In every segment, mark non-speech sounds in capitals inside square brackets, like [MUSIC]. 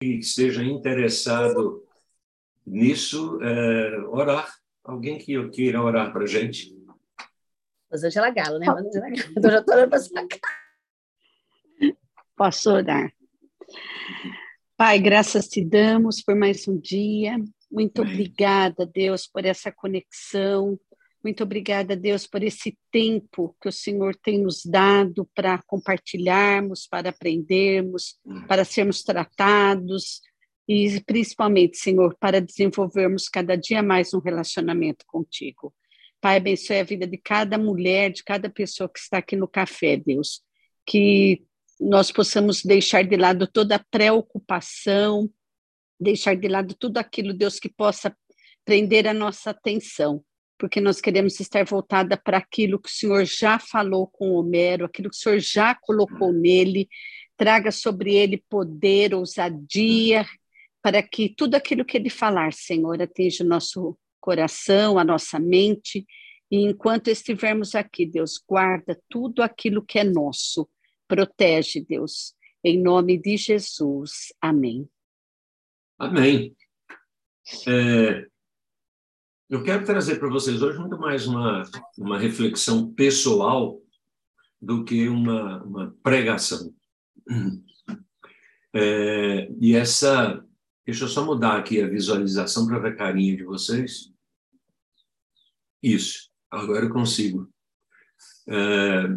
que esteja interessado nisso, é, orar. Alguém que queira orar para a gente? Rosângela Galo, né? Rosângela Galo. Eu já estou olhando para sua cara. Posso orar? Pai, graças te damos por mais um dia. Muito obrigada, Deus, por essa conexão. Muito obrigada, Deus, por esse tempo que o Senhor tem nos dado para compartilharmos, para aprendermos, para sermos tratados e principalmente, Senhor, para desenvolvermos cada dia mais um relacionamento contigo. Pai, abençoe a vida de cada mulher, de cada pessoa que está aqui no café, Deus. Que nós possamos deixar de lado toda a preocupação, deixar de lado tudo aquilo, Deus, que possa prender a nossa atenção, porque nós queremos estar voltada para aquilo que o Senhor já falou com Homero, aquilo que o Senhor já colocou nele, traga sobre ele poder, ousadia, para que tudo aquilo que ele falar, Senhor, atinja o nosso coração, a nossa mente, e enquanto estivermos aqui, Deus, guarda tudo aquilo que é nosso, protege, Deus, em nome de Jesus. Amém. Amém. É, eu quero trazer para vocês hoje muito mais uma, uma reflexão pessoal do que uma, uma pregação. É, e essa. Deixa eu só mudar aqui a visualização para ver a carinha de vocês. Isso, agora eu consigo. É,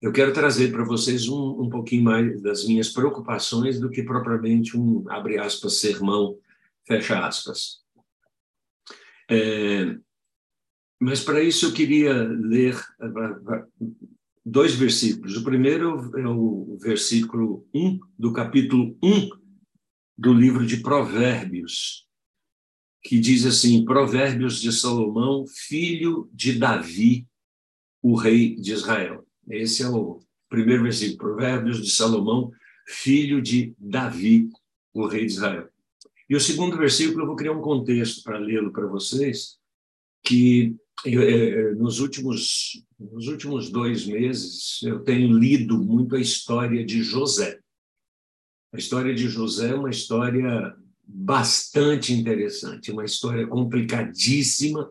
eu quero trazer para vocês um, um pouquinho mais das minhas preocupações do que propriamente um, abre aspas, sermão, fecha aspas. É, mas para isso eu queria ler dois versículos. O primeiro é o versículo 1 do capítulo 1 do livro de Provérbios, que diz assim: Provérbios de Salomão, filho de Davi, o rei de Israel. Esse é o primeiro versículo, Provérbios de Salomão, filho de Davi, o rei de Israel. E o segundo versículo, eu vou criar um contexto para lê-lo para vocês, que eu, é, é, nos, últimos, nos últimos dois meses eu tenho lido muito a história de José. A história de José é uma história bastante interessante, uma história complicadíssima,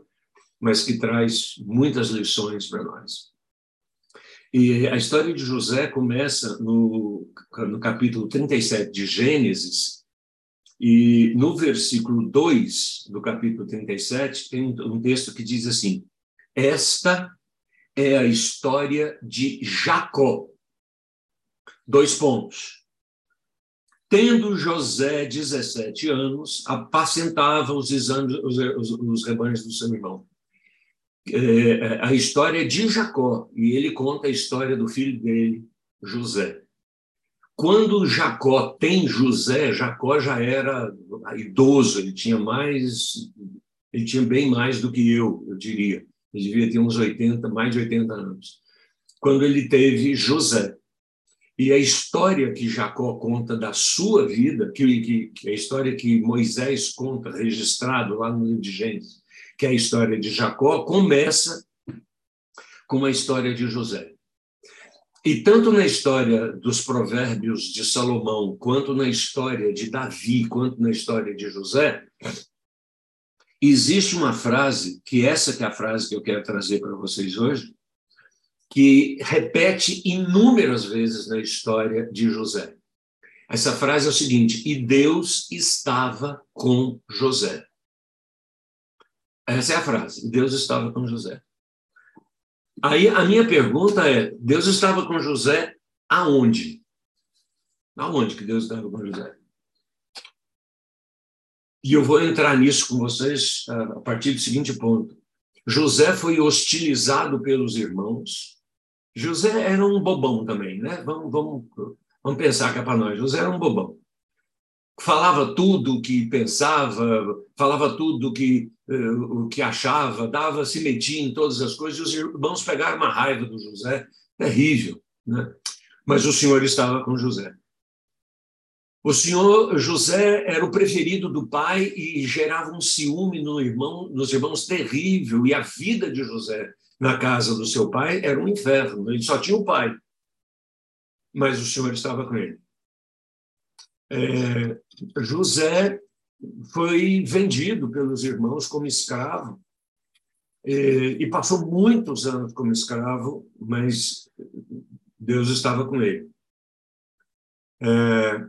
mas que traz muitas lições para nós. E a história de José começa no, no capítulo 37 de Gênesis, e no versículo 2 do capítulo 37 tem um texto que diz assim: Esta é a história de Jacó. Dois pontos. Tendo José 17 anos, apacentava os, exames, os, os, os rebanhos do seu irmão é, a história de Jacó, e ele conta a história do filho dele, José. Quando Jacó tem José, Jacó já era idoso, ele tinha mais, ele tinha bem mais do que eu, eu diria. Ele devia ter uns 80, mais de 80 anos. Quando ele teve José. E a história que Jacó conta da sua vida, que, que, que a história que Moisés conta, registrado lá no livro de Gênesis, que é a história de Jacó, começa com a história de José. E tanto na história dos provérbios de Salomão, quanto na história de Davi, quanto na história de José, existe uma frase, que essa que é a frase que eu quero trazer para vocês hoje, que repete inúmeras vezes na história de José. Essa frase é o seguinte: e Deus estava com José. Essa é a frase. Deus estava com José. Aí a minha pergunta é: Deus estava com José aonde? Aonde que Deus estava com José? E eu vou entrar nisso com vocês a partir do seguinte ponto. José foi hostilizado pelos irmãos. José era um bobão também, né? Vamos, vamos, vamos pensar que é para nós. José era um bobão falava tudo o que pensava, falava tudo o que, uh, o que achava, dava, se metia em todas as coisas, e os irmãos pegaram uma raiva do José, terrível. Né? Mas o Senhor estava com José. O senhor José era o preferido do pai e gerava um ciúme no irmão, nos irmãos terrível, e a vida de José na casa do seu pai era um inferno, ele só tinha o pai. Mas o Senhor estava com ele. É, José foi vendido pelos irmãos como escravo e, e passou muitos anos como escravo, mas Deus estava com ele. É,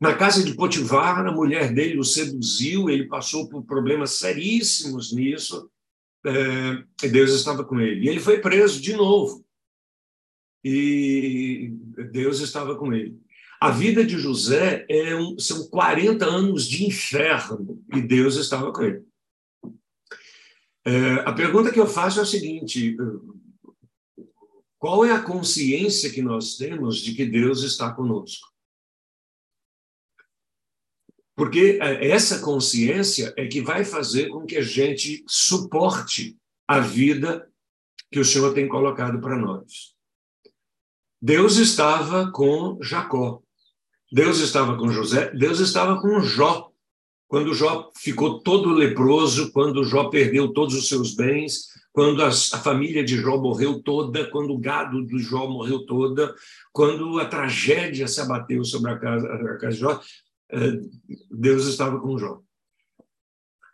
na casa de Potifar, a mulher dele o seduziu, ele passou por problemas seríssimos nisso, é, Deus estava com ele. E ele foi preso de novo, e Deus estava com ele. A vida de José é um, são 40 anos de inferno, e Deus estava com ele. É, a pergunta que eu faço é a seguinte: qual é a consciência que nós temos de que Deus está conosco? Porque é, essa consciência é que vai fazer com que a gente suporte a vida que o Senhor tem colocado para nós. Deus estava com Jacó, Deus estava com José, Deus estava com Jó. Quando Jó ficou todo leproso, quando Jó perdeu todos os seus bens, quando a, família de Jó morreu toda, quando o gado do Jó morreu toda, quando a tragédia se abateu sobre a casa, a casa de Jó, é, Deus estava com Jó.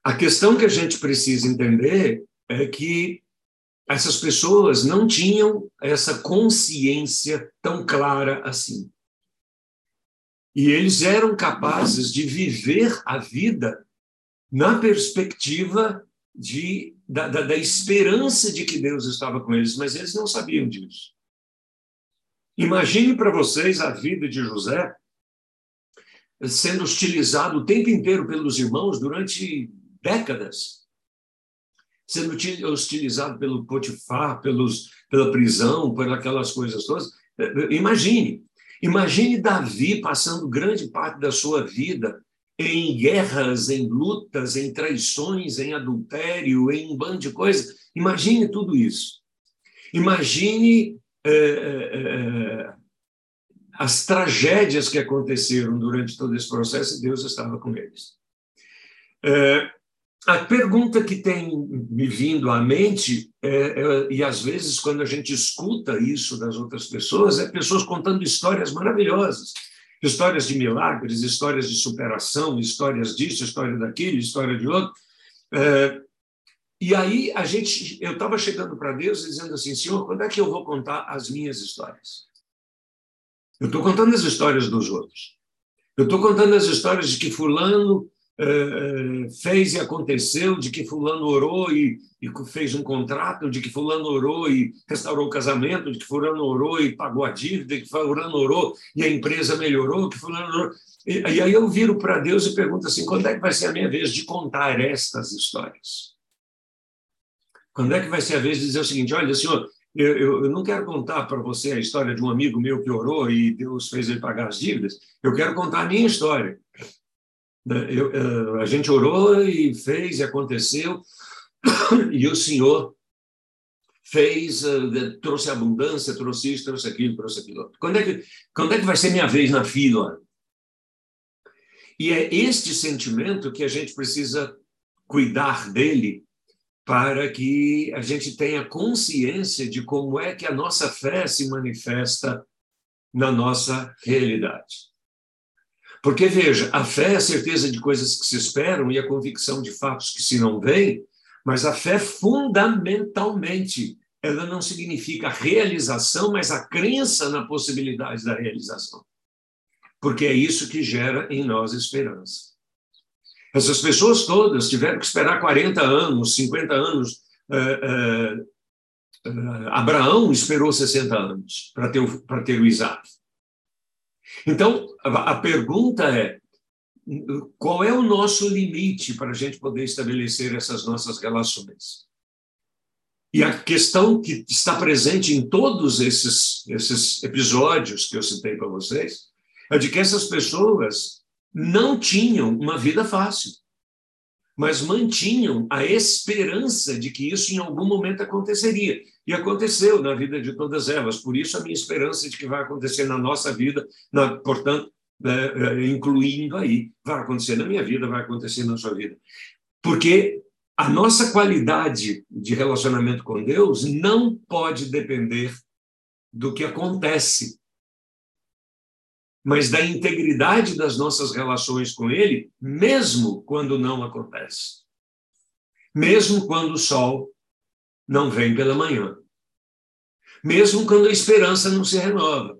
A questão que a gente precisa entender é que essas pessoas não tinham essa consciência tão clara assim. E eles eram capazes de viver a vida na perspectiva de, da, da, da esperança de que Deus estava com eles, mas eles não sabiam disso. Imagine para vocês a vida de José sendo hostilizado o tempo inteiro pelos irmãos durante décadas, sendo hostilizado pelo Potifar, pelos, pela prisão, por aquelas coisas todas. Imagine, imagine Davi passando grande parte da sua vida em guerras, em lutas, em traições, em adultério, em um bando de coisas. Imagine tudo isso. Imagine é, as tragédias que aconteceram durante todo esse processo, Deus estava com eles. É, a pergunta que tem me vindo à mente, é, é, e às vezes quando a gente escuta isso das outras pessoas, é pessoas contando histórias maravilhosas, histórias de milagres, histórias de superação, histórias disso, história daquilo, história de outro. É, e aí a gente, eu estava chegando para Deus dizendo assim, Senhor, quando é que eu vou contar as minhas histórias? Eu estou contando as histórias dos outros. Eu estou contando as histórias de que fulano fez e aconteceu, de que fulano orou e, e, fez um contrato, de que fulano orou e restaurou o casamento, de que fulano orou e pagou a dívida, de que fulano orou e a empresa melhorou, que fulano orou. E, e aí eu viro para Deus e pergunto assim, quando é que vai ser a minha vez de contar estas histórias? Quando é que vai ser a vez de dizer o seguinte, olha, senhor, eu, eu, eu não quero contar para você a história de um amigo meu que orou e Deus fez ele pagar as dívidas. Eu quero contar a minha história. Né, eu, eh, a gente orou e fez e aconteceu, [COUGHS] e o Senhor fez, eh, trouxe abundância, trouxe isso, trouxe aquilo, trouxe aquilo. Quando é que, quando é que vai ser minha vez na fila? E é este sentimento que a gente precisa cuidar dele para que a gente tenha consciência de como é que a nossa fé se manifesta na nossa realidade. Porque, veja, a fé é a certeza de coisas que se esperam e a convicção de fatos que se não veem, mas a fé, fundamentalmente, ela não significa realização, mas a crença na possibilidade da realização. Porque é isso que gera em nós esperança. Essas pessoas todas tiveram que esperar 40 anos, 50 anos. É, é, é, Abraão esperou 60 anos para ter, ter o Isaac. Então, a, pergunta é: qual é o nosso limite para a gente poder estabelecer essas nossas relações? E a questão que está presente em todos esses, esses episódios que eu citei para vocês é de que essas pessoas não tinham uma vida fácil, mas mantinham a esperança de que isso em algum momento aconteceria. E aconteceu na vida de todas elas. Por isso, a minha esperança de que vai acontecer na nossa vida, na, portanto, é, incluindo aí, vai acontecer na minha vida, vai acontecer na sua vida. Porque a nossa qualidade de relacionamento com Deus não pode depender do que acontece mas da integridade das nossas relações com Ele, mesmo quando não acontece. Mesmo quando o sol não vem pela manhã. Mesmo quando a esperança não se renova.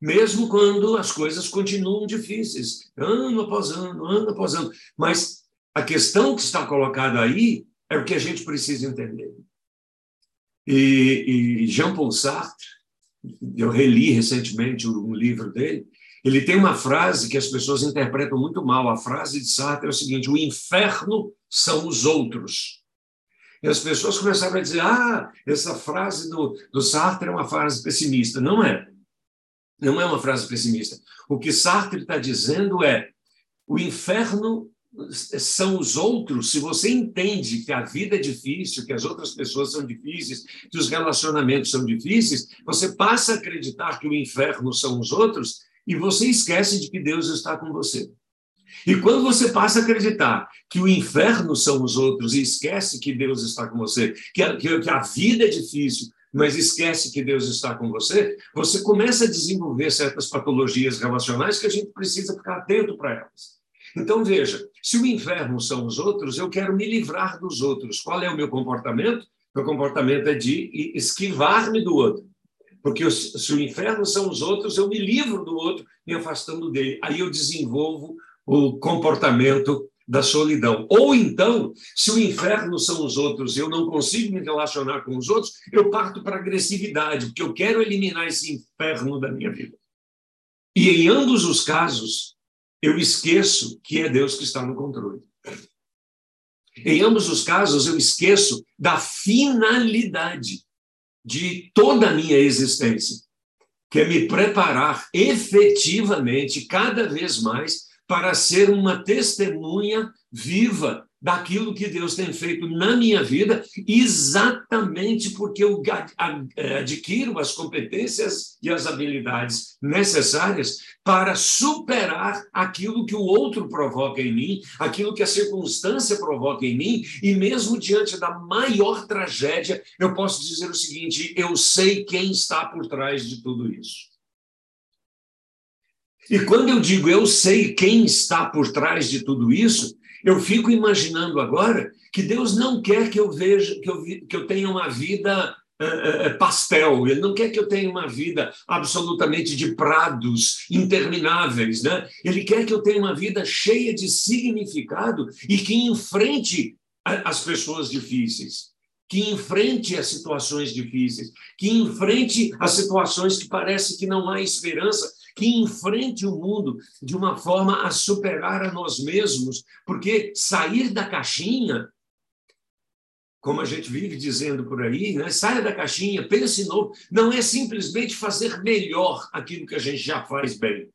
Mesmo quando as coisas continuam difíceis, ano após ano, ano após ano. Mas a questão que está colocada aí é o que a gente precisa entender. E, e Jean Paul Sartre, eu reli recentemente um livro dele, ele tem uma frase que as pessoas interpretam muito mal. A frase de Sartre é o seguinte: o inferno são os outros. E as pessoas começaram a dizer: ah, essa frase do, do Sartre é uma frase pessimista. Não é. Não é uma frase pessimista. O que Sartre está dizendo é: o inferno são os outros, se você entende que a vida é difícil, que as outras pessoas são difíceis, que os relacionamentos são difíceis, você passa a acreditar que o inferno são os outros e você esquece de que Deus está com você. E quando você passa a acreditar que o inferno são os outros e esquece que Deus está com você, que a, que a vida é difícil, mas esquece que Deus está com você, você começa a desenvolver certas patologias relacionais que a gente precisa ficar atento para elas. Então, veja, se o inferno são os outros, eu quero me livrar dos outros. Qual é o meu comportamento? Meu comportamento é de esquivar-me do outro. Porque se o inferno são os outros, eu me livro do outro, me afastando dele. Aí eu desenvolvo o comportamento da solidão. Ou então, se o inferno são os outros, eu não consigo me relacionar com os outros, eu parto para agressividade, porque eu quero eliminar esse inferno da minha vida. E em ambos os casos, eu esqueço que é Deus que está no controle. Em ambos os casos, eu esqueço da finalidade de toda a minha existência, que é me preparar efetivamente, cada vez mais, para ser uma testemunha viva daquilo que Deus tem feito na minha vida, exatamente porque eu adquiro as competências e as habilidades necessárias para superar aquilo que o outro provoca em mim, aquilo que a circunstância provoca em mim, e mesmo diante da maior tragédia, eu posso dizer o seguinte: eu sei quem está por trás de tudo isso. E quando eu digo eu sei quem está por trás de tudo isso, eu fico imaginando agora que Deus não quer que eu veja, que eu, que eu tenha uma vida uh, pastel, Ele não quer que eu tenha uma vida absolutamente de prados intermináveis, né? Ele quer que eu tenha uma vida cheia de significado e que enfrente as pessoas difíceis que enfrente as situações difíceis, que enfrente as situações que parece que não há esperança, que enfrente o mundo de uma forma a superar a nós mesmos, porque sair da caixinha, como a gente vive dizendo por aí, né? saia da caixinha, pense novo, não é simplesmente fazer melhor aquilo que a gente já faz bem.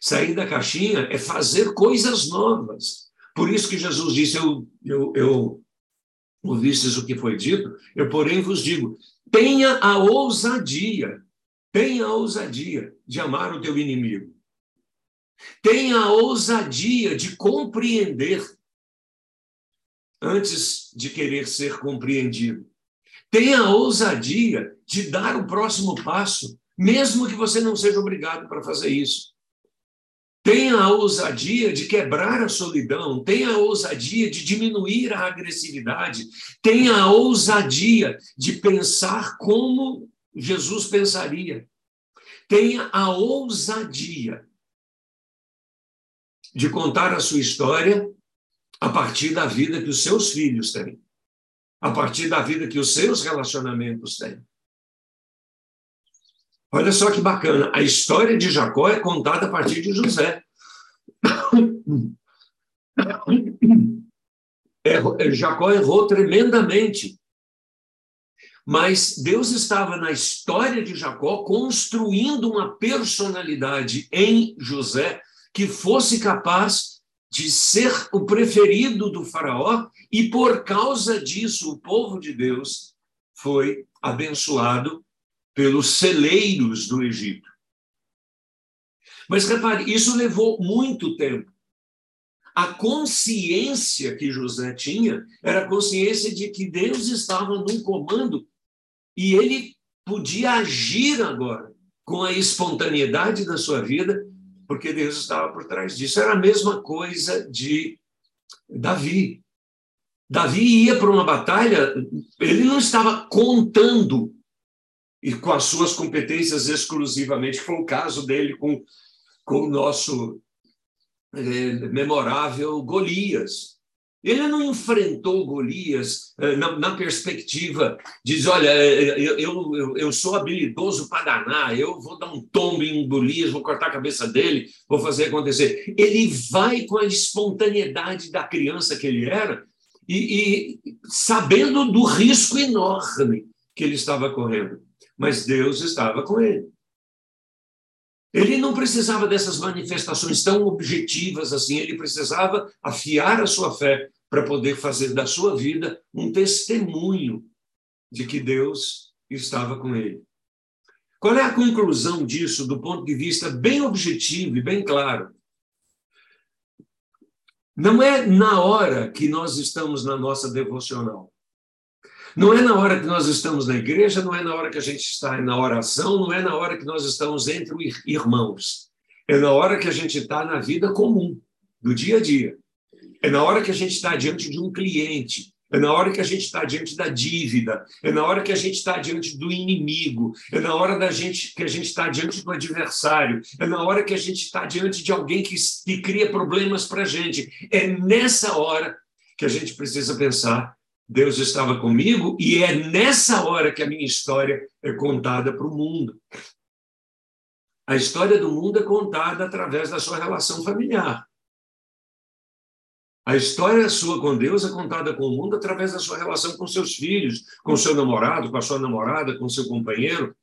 Sair da caixinha é fazer coisas novas. Por isso que Jesus disse: Eu, eu, eu ouvistes o que foi dito, eu, porém, vos digo: tenha a ousadia Tenha a ousadia de amar o teu inimigo. Tenha a ousadia de compreender antes de querer ser compreendido. Tenha a ousadia de dar o próximo passo, mesmo que você não seja obrigado para fazer isso. Tenha a ousadia de quebrar a solidão, tenha a ousadia de diminuir a agressividade, tenha a ousadia de pensar como Jesus pensaria. Tenha a ousadia de contar a sua história a partir da vida que os seus filhos têm, a partir da vida que os seus relacionamentos têm. Olha só que bacana, a história de Jacó é contada a partir de José. [COUGHS] É, Jacó errou tremendamente mas Deus estava na história de Jacó construindo uma personalidade em José que fosse capaz de ser o preferido do Faraó, e por causa disso o povo de Deus foi abençoado pelos celeiros do Egito. Mas repare, isso levou muito tempo. A consciência que José tinha era a consciência de que Deus estava num comando e ele podia agir agora com a espontaneidade da sua vida porque Deus estava por trás disso. Era a mesma coisa de Davi. Davi ia para uma batalha, ele não estava contando e com as suas competências exclusivamente, foi o caso dele com, com o nosso é, memorável Golias. Ele não enfrentou Golias eh, na, na perspectiva dizer, olha, eh, eu, eu, eu sou habilidoso para danar, eu vou dar um tombo em Golias, vou cortar a cabeça dele, vou fazer acontecer. Ele vai com a espontaneidade da criança que ele era e, e sabendo do risco enorme que ele estava correndo. Mas Deus estava com ele. Ele não precisava dessas manifestações tão objetivas assim, ele precisava afiar a sua fé para poder fazer da sua vida um testemunho de que Deus estava com ele. Qual é a conclusão disso do ponto de vista bem objetivo e bem claro? Não é na hora que nós estamos na nossa devocional. Não é na hora que nós estamos na igreja, não é na hora que a gente está na oração, não é na hora que nós estamos entre irmãos. É na hora que a gente está na vida comum, do dia a dia. É na hora que a gente está diante de um cliente. É na hora que a gente está diante da dívida, é na hora que a gente está diante do inimigo, é na hora da gente que a gente está diante do adversário, é na hora que a gente está diante de alguém que, que cria problemas para a gente. É nessa hora que a gente precisa pensar Deus estava comigo e é nessa hora que a minha história é contada para o mundo. A história do mundo é contada através da sua relação familiar. A história sua com Deus é contada com o mundo através da sua relação com seus filhos, com seu namorado, com a sua namorada, com seu companheiro.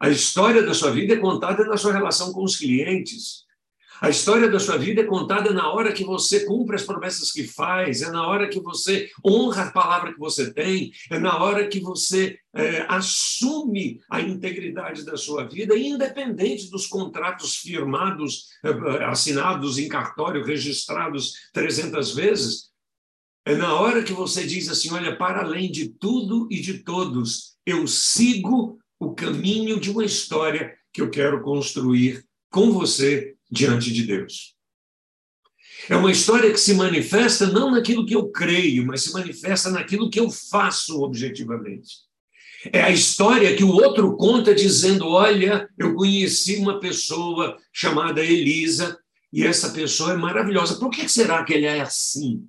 A história da sua vida é contada na sua relação com os clientes. A história da sua vida é contada na hora que você cumpre as promessas que faz, é na hora que você honra a palavra que você tem, é na hora que você é, assume a integridade da sua vida, independente dos contratos firmados, é, assinados em cartório, registrados 300 vezes. É na hora que você diz assim: olha, para além de tudo e de todos, eu sigo o caminho de uma história que eu quero construir com você diante de Deus. É uma história que se manifesta não naquilo que eu creio, mas se manifesta naquilo que eu faço objetivamente. É a história que o outro conta dizendo: Olha, eu conheci uma pessoa chamada Elisa e essa pessoa é maravilhosa. Por que será que ele é assim?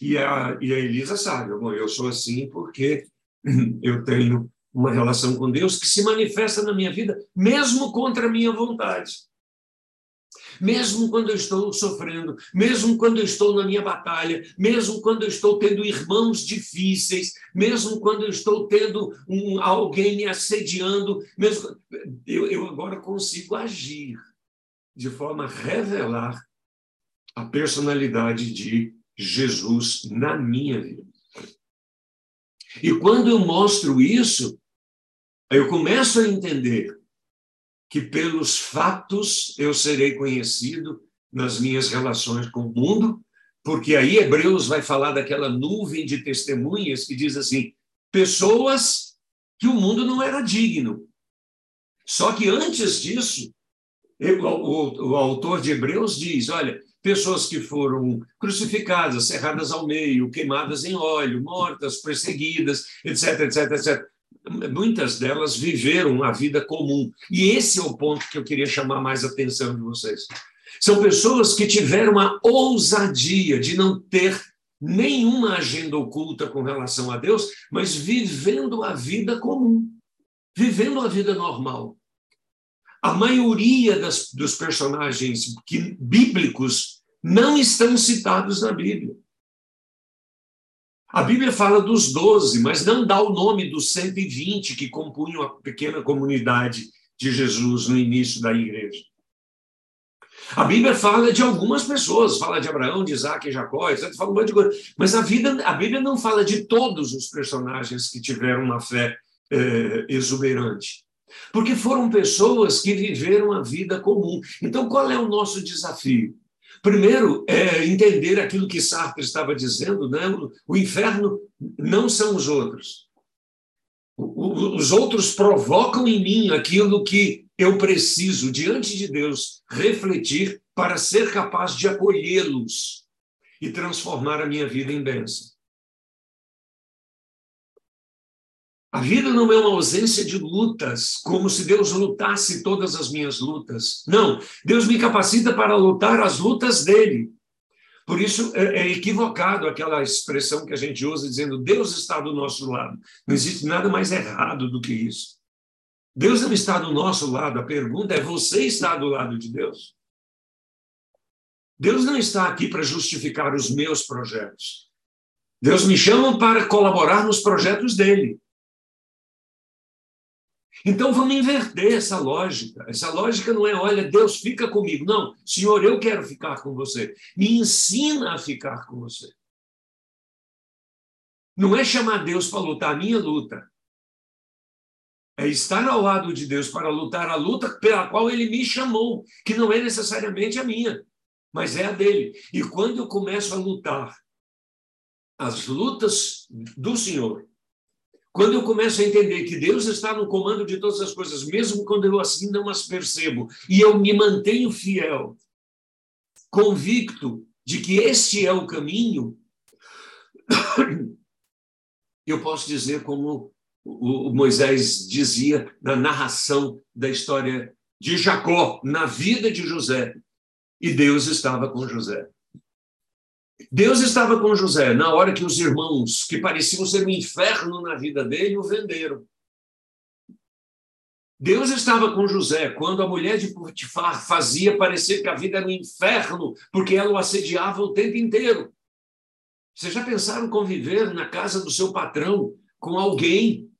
E a, e a Elisa sabe: Bom, eu sou assim porque [LAUGHS] eu tenho uma relação com Deus que se manifesta na minha vida, mesmo contra a minha vontade. Mesmo quando eu estou sofrendo, mesmo quando eu estou na minha batalha, mesmo quando eu estou tendo irmãos difíceis, mesmo quando eu estou tendo um, alguém me assediando, mesmo eu, eu agora consigo agir de forma a revelar a personalidade de Jesus na minha vida. E quando eu mostro isso, eu começo a entender que pelos fatos eu serei conhecido nas minhas relações com o mundo, porque aí Hebreus vai falar daquela nuvem de testemunhas que diz assim: pessoas que o mundo não era digno. Só que antes disso, o, autor de Hebreus diz: olha, pessoas que foram crucificadas, cerradas ao meio, queimadas em óleo, mortas, perseguidas, etc, etc, etc muitas delas viveram a vida comum. E esse é o ponto que eu queria chamar mais a atenção de vocês. São pessoas que tiveram a ousadia de não ter nenhuma agenda oculta com relação a Deus, mas vivendo a vida comum, vivendo a vida normal. A maioria das, dos personagens bíblicos não estão citados na Bíblia. A Bíblia fala dos doze, mas não dá o nome dos 120 que compunham a pequena comunidade de Jesus no início da igreja. A Bíblia fala de algumas pessoas, fala de Abraão, de Isaac Jacó, etc. Fala um monte de coisa. Mas a, vida, a Bíblia não fala de todos os personagens que tiveram uma fé eh, exuberante. Porque foram pessoas que viveram a vida comum. Então, qual é o nosso desafio? Primeiro, é entender aquilo que Sartre estava dizendo, né? o inferno não são os outros. Os outros provocam em mim aquilo que eu preciso, diante de Deus, refletir para ser capaz de acolhê-los e transformar a minha vida em bênção. A vida não é uma ausência de lutas, como se Deus lutasse todas as minhas lutas. Não, Deus me capacita para lutar as lutas dele. Por isso é, é equivocado aquela expressão que a gente usa dizendo Deus está do nosso lado. Não existe nada mais errado do que isso. Deus não está do nosso lado. A pergunta é: você está do lado de Deus? Deus não está aqui para justificar os meus projetos. Deus me chama para colaborar nos projetos dele. Então vamos inverter essa lógica. Essa lógica não é, olha, Deus fica comigo. Não, Senhor, eu quero ficar com você. Me ensina a ficar com você. Não é chamar Deus para lutar a minha luta. É estar ao lado de Deus para lutar a luta pela qual ele me chamou, que não é necessariamente a minha, mas é a dele. E quando eu começo a lutar as lutas do Senhor, quando eu começo a entender que Deus está no comando de todas as coisas, mesmo quando eu assim não as percebo, e eu me mantenho fiel, convicto de que este é o caminho, [COUGHS] eu posso dizer como o Moisés dizia na narração da história de Jacó, na vida de José, e Deus estava com José. Deus estava com José na hora que os irmãos, que pareciam ser um inferno na vida dele, o venderam. Deus estava com José quando a mulher de Potifar fazia parecer que a vida era um inferno, porque ela o assediava o tempo inteiro. Vocês já pensaram conviver na casa do seu patrão com alguém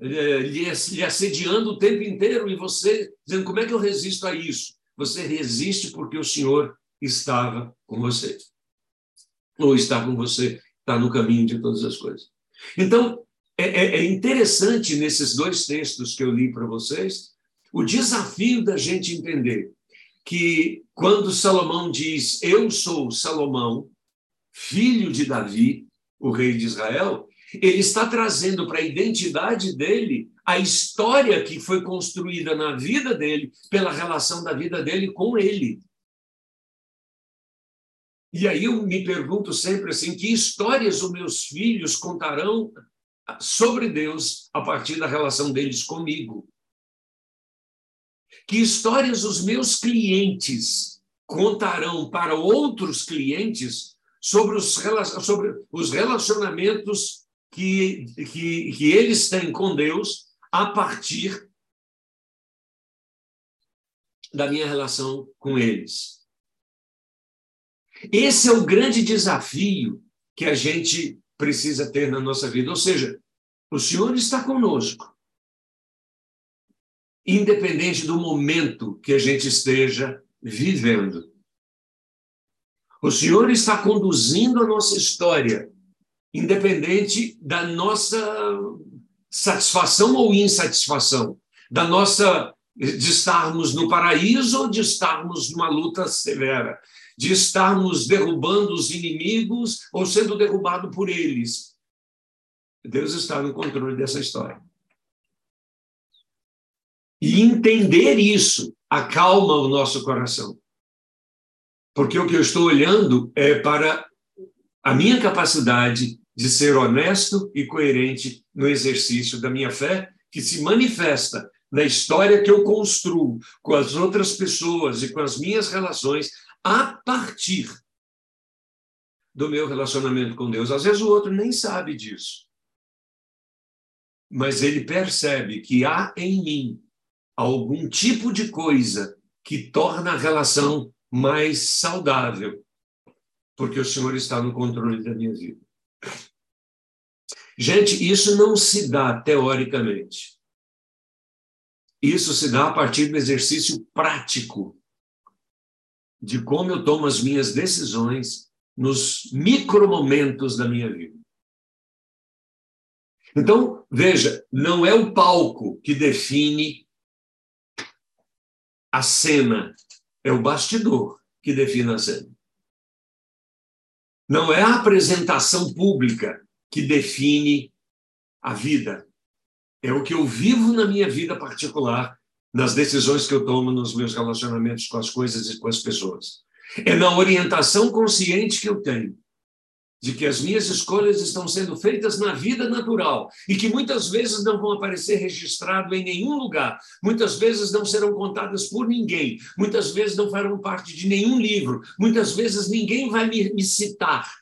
eh, lhe assediando o tempo inteiro e você dizendo: como é que eu resisto a isso? Você resiste porque o Senhor estava com você ou está com você, está no caminho de todas as coisas. Então, é, é, é interessante nesses dois textos que eu li para vocês, o desafio da gente entender que quando Salomão diz, Eu sou Salomão, filho de Davi, o rei de Israel, ele está trazendo para a identidade dele a história que foi construída na vida dele, pela relação da vida dele com ele. E aí eu me pergunto sempre assim: que histórias os meus filhos contarão sobre Deus a partir da relação deles comigo? Que histórias os meus clientes contarão para outros clientes sobre os, sobre os relacionamentos que, que, que eles têm com Deus a partir da minha relação com eles? Esse é o grande desafio que a gente precisa ter na nossa vida. Ou seja, o Senhor está conosco, independente do momento que a gente esteja vivendo. O Senhor está conduzindo a nossa história, independente da nossa satisfação ou insatisfação, da nossa de estarmos no paraíso ou de estarmos numa luta severa, de estarmos derrubando os inimigos ou sendo derrubado por eles. Deus está no controle dessa história. E entender isso acalma o nosso coração. Porque o que eu estou olhando é para a minha capacidade de ser honesto e coerente no exercício da minha fé, que se manifesta na história que eu construo com as outras pessoas e com as minhas relações a partir do meu relacionamento com Deus. Às vezes o outro nem sabe disso. Mas ele percebe que há em mim algum tipo de coisa que torna a relação mais saudável, porque o Senhor está no controle da minha vida. Gente, isso não se dá teoricamente. Isso se dá a partir do exercício prático de como eu tomo as minhas decisões nos micromomentos da minha vida. Então, veja, não é o palco que define a cena, é o bastidor que define a cena. Não é a apresentação pública que define a vida. É o que eu vivo na minha vida particular nas decisões que eu tomo nos meus relacionamentos com as coisas e com as pessoas. É na orientação consciente que eu tenho de que as minhas escolhas estão sendo feitas na vida natural e que muitas vezes não vão aparecer registrado em nenhum lugar, muitas vezes não serão contadas por ninguém, muitas vezes não farão parte de nenhum livro, muitas vezes ninguém vai me, me citar.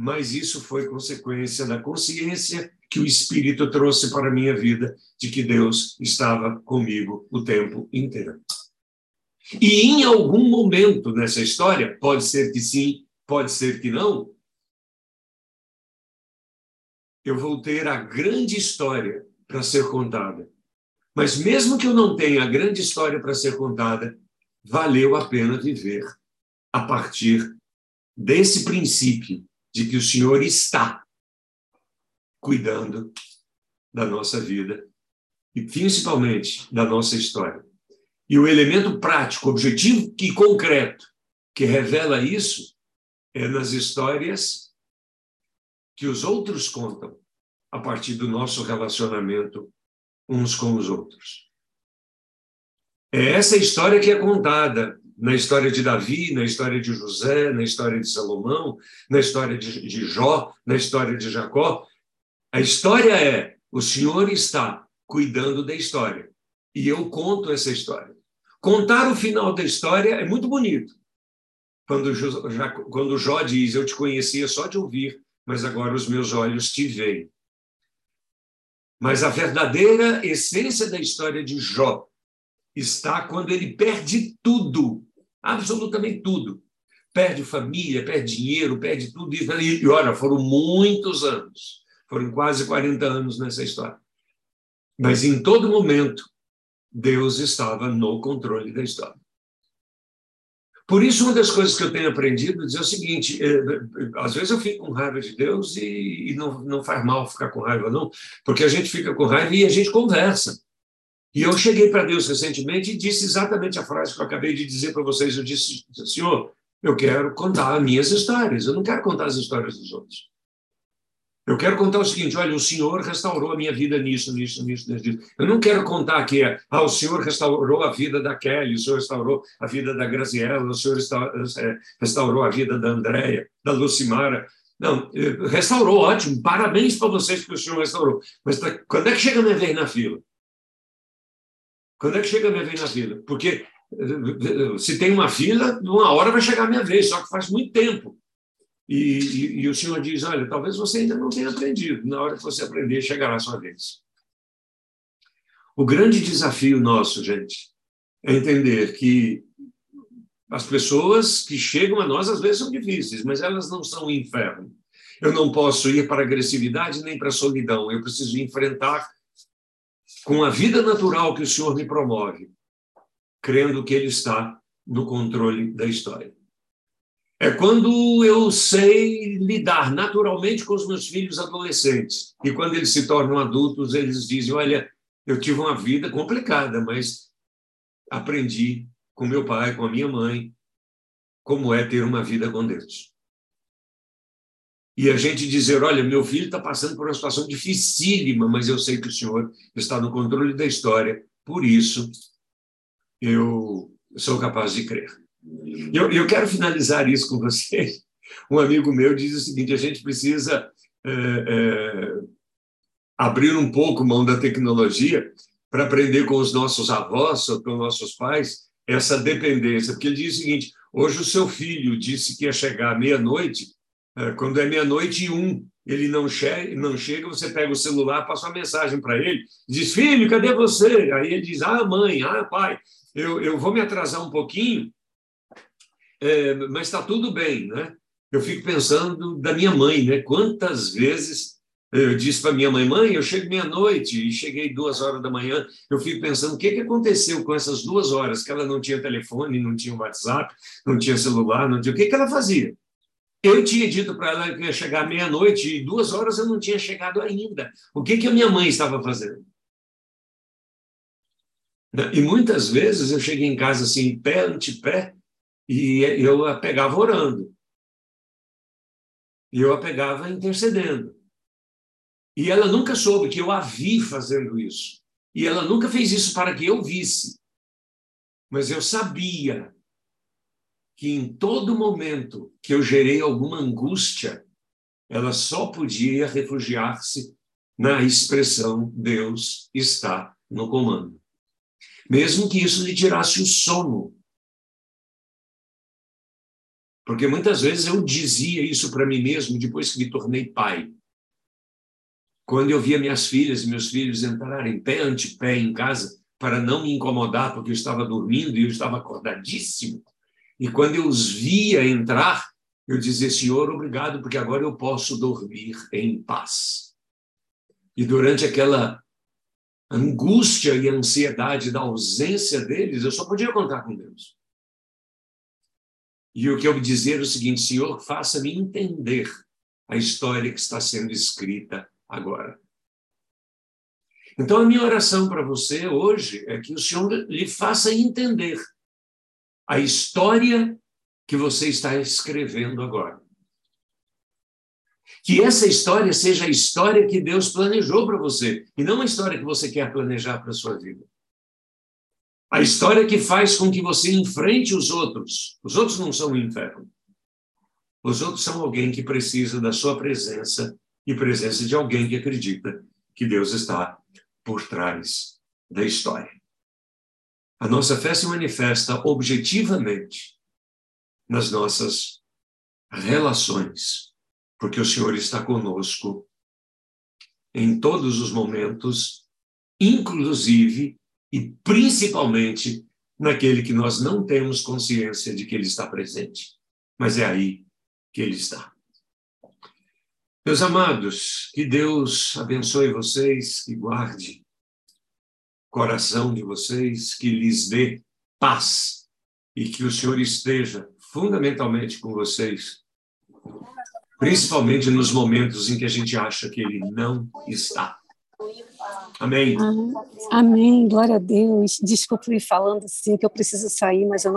Mas isso foi consequência da consciência que o Espírito trouxe para a minha vida de que Deus estava comigo o tempo inteiro. E em algum momento nessa história, pode ser que sim, pode ser que não, eu vou ter a grande história para ser contada. Mas mesmo que eu não tenha a grande história para ser contada, valeu a pena viver a partir desse princípio de que o Senhor está cuidando da nossa vida e principalmente da nossa história. E o elemento prático, objetivo e concreto que revela isso é nas histórias que os outros contam a partir do nosso relacionamento uns com os outros. É essa história que é contada na história de Davi, na história de José, na história de Salomão, na história de, de Jó, na história de Jacó. A história é: o Senhor está cuidando da história. E eu conto essa história. Contar o final da história é muito bonito. Quando, quando Jó diz, eu te conhecia só de ouvir, mas agora os meus olhos te veem. Mas a verdadeira essência da história de Jó está quando ele perde tudo, absolutamente tudo. Perde família, perde dinheiro, perde tudo. E, e olha, foram muitos anos, foram quase 40 anos nessa história. Mas em todo momento, Deus estava no controle da história. Por isso, uma das coisas que eu tenho aprendido é dizer o seguinte: é, às vezes eu fico com raiva de Deus e não, não faz mal ficar com raiva, não, porque a gente fica com raiva e a gente conversa. E eu cheguei para Deus recentemente e disse exatamente a frase que eu acabei de dizer para vocês. Eu disse, Senhor, eu quero contar as minhas histórias, eu não quero contar as histórias dos outros. Eu quero contar o seguinte: olha, o Senhor restaurou a minha vida nisso, nisso, nisso, nisso. Eu não quero contar que ah, o Senhor restaurou a vida da Kelly, o Senhor restaurou a vida da Graziella, o Senhor é, restaurou a vida da Andréia, da Lucimara. Não, eh, restaurou, ótimo, parabéns para vocês que o Senhor restaurou. Mas tá, quando é que chega a minha vez na fila? Quando é que chega a minha vez na fila? Porque se tem uma fila, uma hora vai chegar a minha vez, só que faz muito tempo. E, e, e, o Senhor diz: Olha, talvez você ainda não tenha aprendido, na hora que você aprender, chegará a sua vez. O grande desafio nosso, gente, é entender que as pessoas que chegam a nós às vezes são difíceis, mas elas não são o inferno. Eu não posso ir para agressividade nem para solidão, eu preciso enfrentar com a vida natural que o Senhor me promove, crendo que Ele está no controle da história. É quando eu sei lidar naturalmente com os meus filhos adolescentes. E quando eles se tornam adultos, eles dizem: Olha, eu tive uma vida complicada, mas aprendi com meu pai, com a minha mãe, como é ter uma vida com Deus. E a gente dizer: Olha, meu filho está passando por uma situação dificílima, mas eu sei que o Senhor está no controle da história, por isso eu sou capaz de crer. Eu, eu quero finalizar isso com vocês. Um amigo meu diz o seguinte: a gente precisa é, é, abrir um pouco mão da tecnologia para aprender com os nossos avós ou com os nossos pais essa dependência. Porque ele diz o seguinte: hoje o seu filho disse que ia chegar meia-noite, é, quando é meia-noite e um, ele não chega, não chega, você pega o celular, passa uma mensagem para ele, diz: Filho, cadê você? Aí ele diz: Ah, mãe, ah, pai, eu, eu vou me atrasar um pouquinho, é, mas está tudo bem, né? Eu fico pensando da minha mãe, né? Quantas vezes eu disse para minha mãe, mãe, eu chego meia-noite e cheguei duas horas da manhã. Eu fico pensando o que, que aconteceu com essas duas horas que ela não tinha telefone, não tinha WhatsApp, não tinha celular, não tinha. O que, que ela fazia? Eu tinha dito para ela que ia chegar meia-noite e duas horas eu não tinha chegado ainda. O que, que a minha mãe estava fazendo? E muitas vezes eu cheguei em casa assim, pé ante pé, e eu a pegava orando. E eu a pegava intercedendo. E ela nunca soube que eu a vi fazendo isso. E ela nunca fez isso para que eu visse. Mas eu sabia que em todo momento que eu gerei alguma angústia, ela só podia refugiar-se na expressão Deus está no comando. Mesmo que isso lhe tirasse o sono. Porque muitas vezes eu dizia isso para mim mesmo depois que me tornei pai. Quando eu via minhas filhas e meus filhos entrarem pé ante pé em casa para não me incomodar porque eu estava dormindo e eu estava acordadíssimo. E quando eu os via entrar, eu dizia: Senhor, obrigado, porque agora eu posso dormir em paz. E durante aquela angústia e ansiedade da ausência deles, eu só podia contar com Deus. E o que eu dizer é o seguinte: Senhor, faça-me entender a história que está sendo escrita agora. Então, a minha oração para você hoje é que o Senhor lhe faça entender a história que você está escrevendo agora. Que essa história seja a história que Deus planejou para você, e não a história que você quer planejar para a sua vida. A história que faz com que você enfrente os outros. Os outros não são o inferno. Os outros são alguém que precisa da sua presença e presença de alguém que acredita que Deus está por trás da história. A nossa fé se manifesta objetivamente nas nossas relações, porque o Senhor está conosco em todos os momentos, inclusive e principalmente naquele que nós não temos consciência de que ele está presente, mas é aí que ele está. Meus amados, que Deus abençoe vocês, que guarde coração de vocês, que lhes dê paz e que o Senhor esteja fundamentalmente com vocês, principalmente nos momentos em que a gente acha que Ele não está. Amém. Amém. Glória a Deus. Desculpe me falando assim, que eu preciso sair, mas eu não